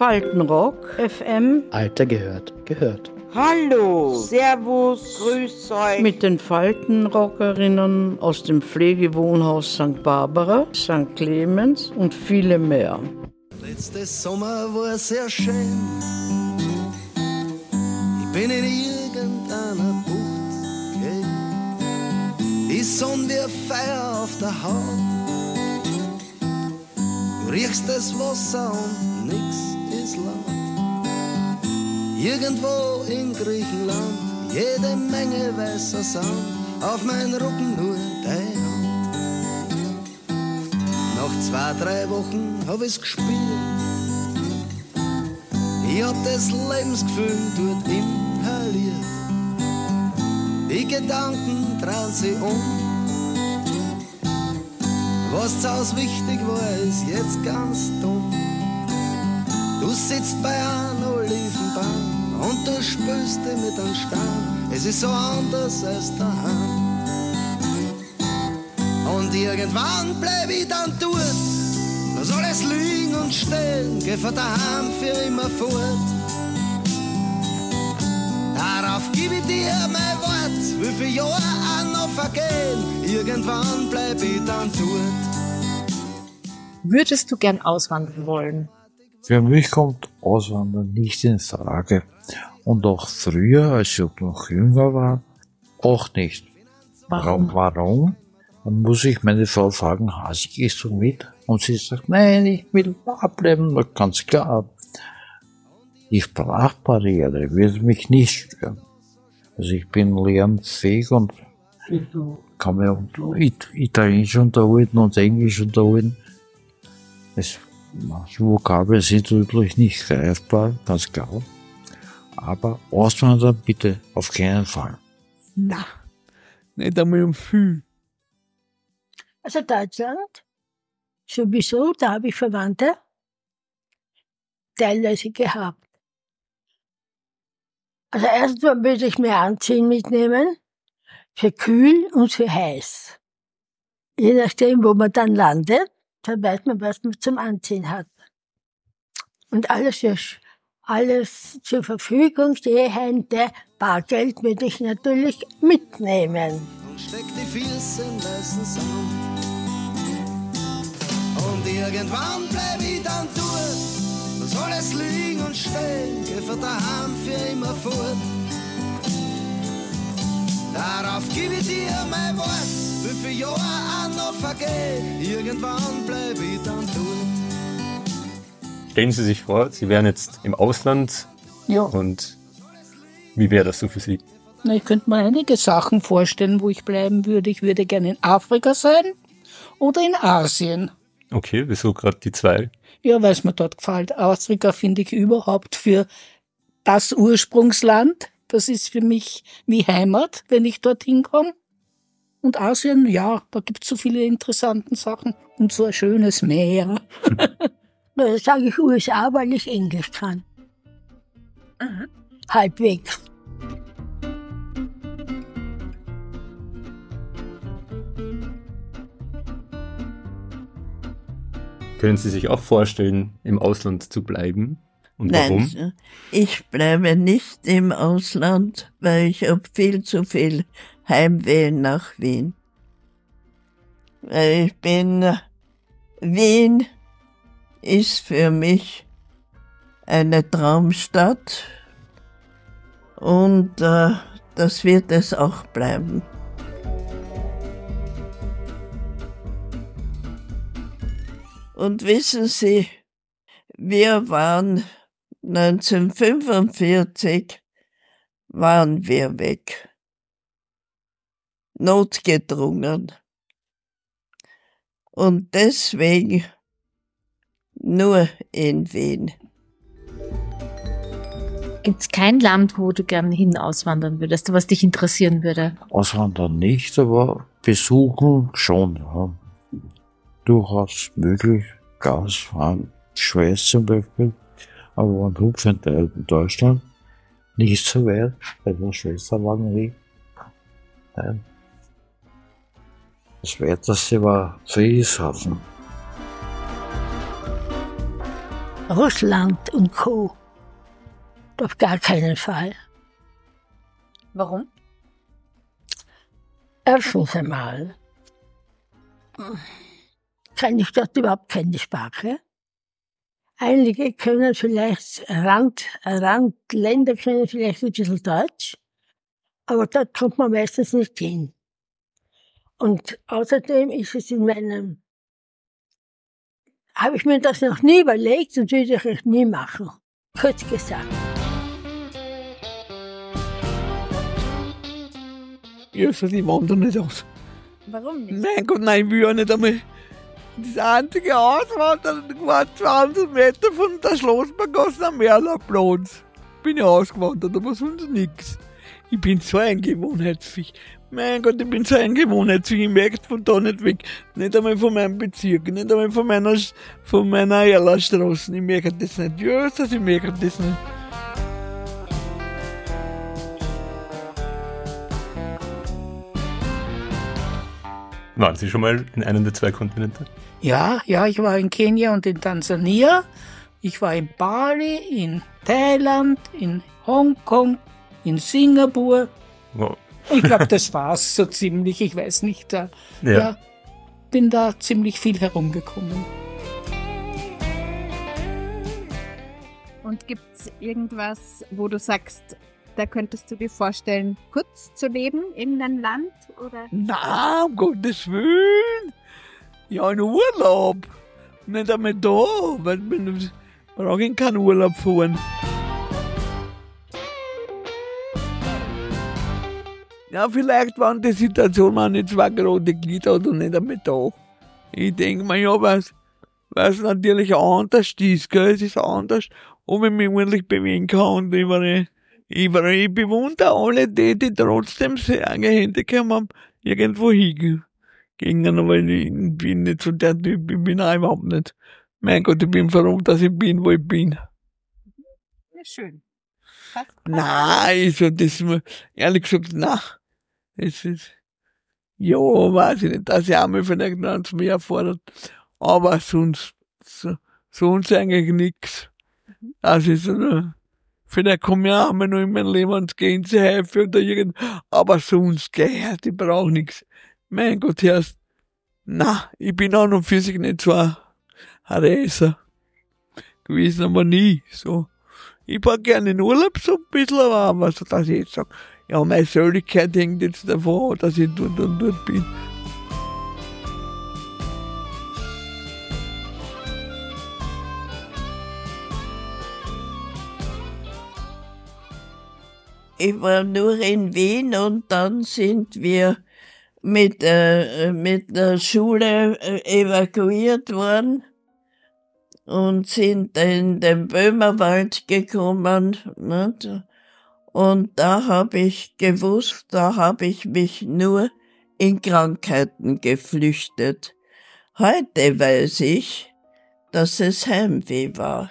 Faltenrock FM. Alter gehört, gehört. Hallo, Servus, Grüß euch. Mit den Faltenrockerinnen aus dem Pflegewohnhaus St. Barbara, St. Clemens und viele mehr. Letztes Sommer war sehr schön. Ich bin in irgendeiner Bucht. Okay. Die Sonne wie Feuer auf der Haut. Du riechst das Wasser und nix ist laut. Irgendwo in Griechenland, jede Menge weißer Sand, auf meinen Rücken nur deine Hand. Nach zwei, drei Wochen hab ich's gespürt. Ich hab das Lebensgefühl dort inhaliert. Die Gedanken drehen sich um. Was zaus wichtig war, ist jetzt ganz dumm. Du sitzt bei einem Olivenbaum und du spürst dich mit einem Stein. Es ist so anders als daheim. Und irgendwann bleib ich dann dort. Da soll es liegen und stehen, geh von daheim für immer fort. Darauf gib ich dir mein Wort, wie viele Jahre auch noch vergehen. Irgendwann bleib ich dann dort. Würdest du gern auswandern wollen? Für mich kommt Auswandern nicht in Frage. Und auch früher, als ich noch jünger war, auch nicht. Warum? Warum? Dann muss ich meine Frau fragen, Hasi, gehst du mit? Und sie sagt, nein, ich will da bleiben, ganz klar. Die Sprachbarriere wird mich nicht stören. Also ich bin lernfähig und kann mir It Italienisch unterhalten und Englisch unterhalten. Es, manche Vokabeln sind natürlich nicht greifbar, ganz klar. Aber Auswandern bitte auf keinen Fall. Na, nicht einmal um viel. Also Deutschland, sowieso, da habe ich Verwandte, teilweise gehabt. Also erstmal würde ich mir Anziehen mitnehmen, für kühl und für heiß. Je nachdem, wo man dann landet, dann weiß man, was man zum Anziehen hat. Und alles, alles zur Verfügung stehende Bargeld würde ich natürlich mitnehmen. und steck die Füße in weißen Sand. Und irgendwann bleib ich dann dort, da soll es liegen und stehen, geh von daheim für immer fort. Darauf gib ich dir mein Wort, wie viele Jahre auch noch vergehen, irgendwann bleib ich dann dort. Stellen Sie sich vor, Sie wären jetzt im Ausland Ja, und wie wäre das so für Sie? na, ich könnte mir einige Sachen vorstellen, wo ich bleiben würde. Ich würde gerne in Afrika sein oder in Asien. Okay, wieso gerade die zwei? Ja, weil es mir dort gefällt. Afrika finde ich überhaupt für das Ursprungsland. Das ist für mich wie Heimat, wenn ich dorthin komme. Und Asien, ja, da gibt's so viele interessante Sachen und so ein schönes Meer. Da sage ich USA, weil ich Englisch kann. Halbwegs. Können Sie sich auch vorstellen, im Ausland zu bleiben? Und warum? Nein, ich bleibe nicht im Ausland, weil ich habe viel zu viel Heimweh nach Wien. Weil ich bin, Wien ist für mich eine Traumstadt und äh, das wird es auch bleiben. Und wissen Sie, wir waren 1945 waren wir weg. Notgedrungen. Und deswegen nur in Wien. Gibt's kein Land, wo du gern hin auswandern würdest, was dich interessieren würde? Auswandern nicht, aber besuchen schon. Ja. Durchaus möglich. Gas fahren, Schweiz zum Beispiel. Aber ein Hupfenteil in Deutschland. Nicht so weit, bei der Schwester waren nie. Nein. Das weiteste war Friedrichshafen. Russland und Co. Auf gar keinen Fall. Warum? Erstens einmal kann ich dort überhaupt keine Sprache. Einige können vielleicht, Rand, Randländer können vielleicht ein bisschen Deutsch, aber dort kommt man meistens nicht hin. Und außerdem ist es in meinem, habe ich mir das noch nie überlegt und würde ich es nie machen. Kurz gesagt. Jesus, ich wandere nicht aus. Warum nicht? Mein Gott, nein, ich will ja nicht einmal. Das einzige Auswandern war 20 Meter von der Schlossbergasse am Merlerplatz. Bin ja ausgewandert, aber sonst nix. Ich bin so ein Gewohnheitsfisch. Mein Gott, ich bin so ein Gewohnheitsfisch. Ich merke von da nicht weg. Nicht einmal von meinem Bezirk, nicht einmal von meiner, von meiner Erlerstraße. Ich merke das nicht. Jesus, ich merke das nicht. Waren Sie schon mal in einem der zwei Kontinente? Ja, ja, ich war in Kenia und in Tansania. Ich war in Bali, in Thailand, in Hongkong, in Singapur. Wow. Ich glaube, das war's so ziemlich. Ich weiß nicht. Da, Ja. ja, bin da ziemlich viel herumgekommen. Und gibt es irgendwas, wo du sagst, da könntest du dir vorstellen, kurz zu leben, irgendein Land? Oder? Na, um Gottes Willen. Ja, in Urlaub. Nicht einmal da, weil wir brauchen keinen Urlaub fahren. Ja, vielleicht waren die Situation mal nicht zwei gerade Glieder oder nicht einmal da. Ich denke mir, ja, was, was natürlich anders ist, gell, es ist anders, ob ich mich ordentlich bewegen kann und überall, überall, ich bewundere alle die, die trotzdem sehr Handicap haben, irgendwo hingehen. aber ich bin nicht so der Typ, ich bin auch überhaupt nicht. Mein Gott, ich bin froh, dass ich bin, wo ich bin. Ja, schön. Nein, also das, ehrlich gesagt, nein. Es ist, ja, weiß ich nicht, dass ich einmal noch ans Meer fordert. Aber sonst, so, sonst eigentlich nix. Das ist, äh, vielleicht komme ich auch mal noch in mein Leben ans Gänsehefe oder irgend, aber sonst, gell, ich brauch nix. Mein Gott, Herrst, na, ich bin auch noch für sich nicht so ein Reiser gewesen, aber nie, so. Ich war gerne in Urlaub so ein bisschen, aber so, dass ich jetzt sage, ja, meine Seligkeit hängt jetzt davon, dass ich dort und dort bin. Ich war nur in Wien und dann sind wir mit, äh, mit der Schule äh, evakuiert worden und sind in den Böhmerwald gekommen. Nicht? Und da habe ich gewusst, da habe ich mich nur in Krankheiten geflüchtet. Heute weiß ich, dass es Heimweh war.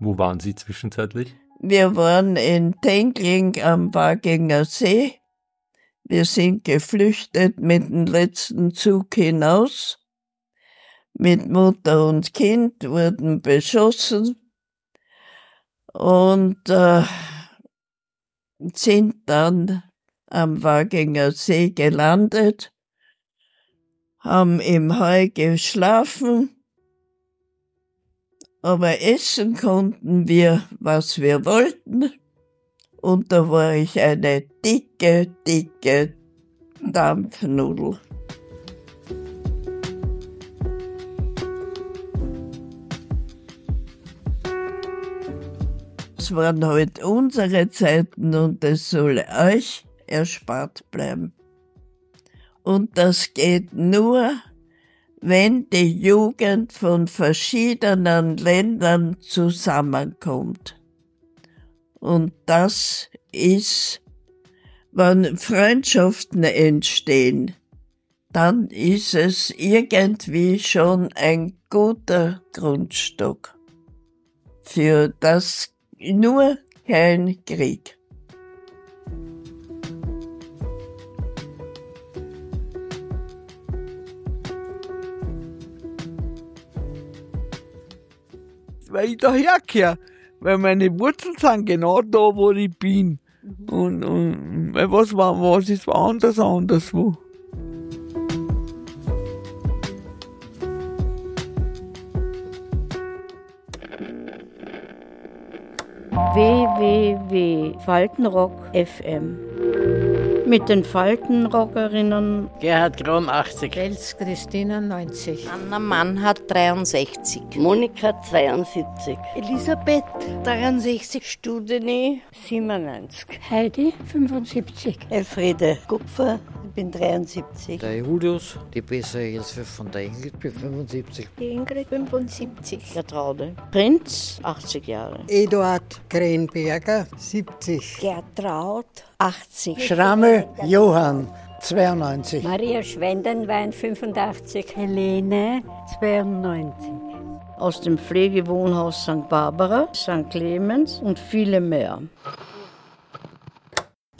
Wo waren Sie zwischenzeitlich? Wir waren in Tenkling am Waginger See. Wir sind geflüchtet mit dem letzten Zug hinaus. Mit Mutter und Kind wurden beschossen und äh, sind dann am Waginger See gelandet, haben im Heu geschlafen aber essen konnten wir, was wir wollten. Und da war ich eine dicke, dicke Dampfnudel. Es waren halt unsere Zeiten und es soll euch erspart bleiben. Und das geht nur, wenn die Jugend von verschiedenen Ländern zusammenkommt. Und das ist, wenn Freundschaften entstehen, dann ist es irgendwie schon ein guter Grundstock für das nur kein Krieg. Weil ich daherkehre, weil meine Wurzeln sind genau da, wo ich bin. Mhm. Und, und was war, was ist anders anderswo? www.faltenrock FM. Mit den Faltenrockerinnen Gerhard Krom 80. Els Christina 90. Anna Mannhardt 63. Monika 72. Elisabeth 63. Studeni 97. Heidi 75. Elfriede Kupfer bin 73. Der Julius, die bessere Hilfe von der Ingrid, bin 75. Die Ingrid 75. Gertraude. Prinz, 80 Jahre. Eduard Krenberger, 70. Gertraud, 80. Schrammel Johann, 92. Maria Schwendenwein, 85. Helene, 92. Aus dem Pflegewohnhaus St. Barbara, St. Clemens und viele mehr.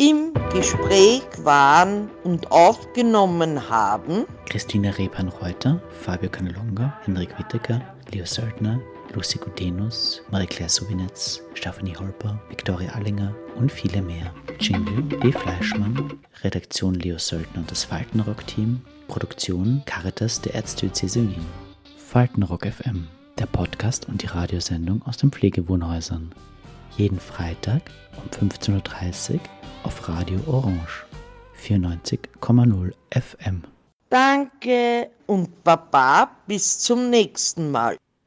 Im Gespräch waren und aufgenommen haben Christina Repan-Reuter, Fabio Canelonga, Henrik Wittecker, Leo Söldner, Lucy Gudenus, Marie-Claire Subinetz, Stephanie Holper, Viktoria Allinger und viele mehr. Jingle D. Fleischmann, Redaktion Leo Söldner und das Faltenrock-Team, Produktion Caritas der Erzdiözese Wien. Faltenrock FM, der Podcast und die Radiosendung aus den Pflegewohnhäusern. Jeden Freitag um 15.30 Uhr auf Radio Orange 94,0 FM. Danke und Baba bis zum nächsten Mal.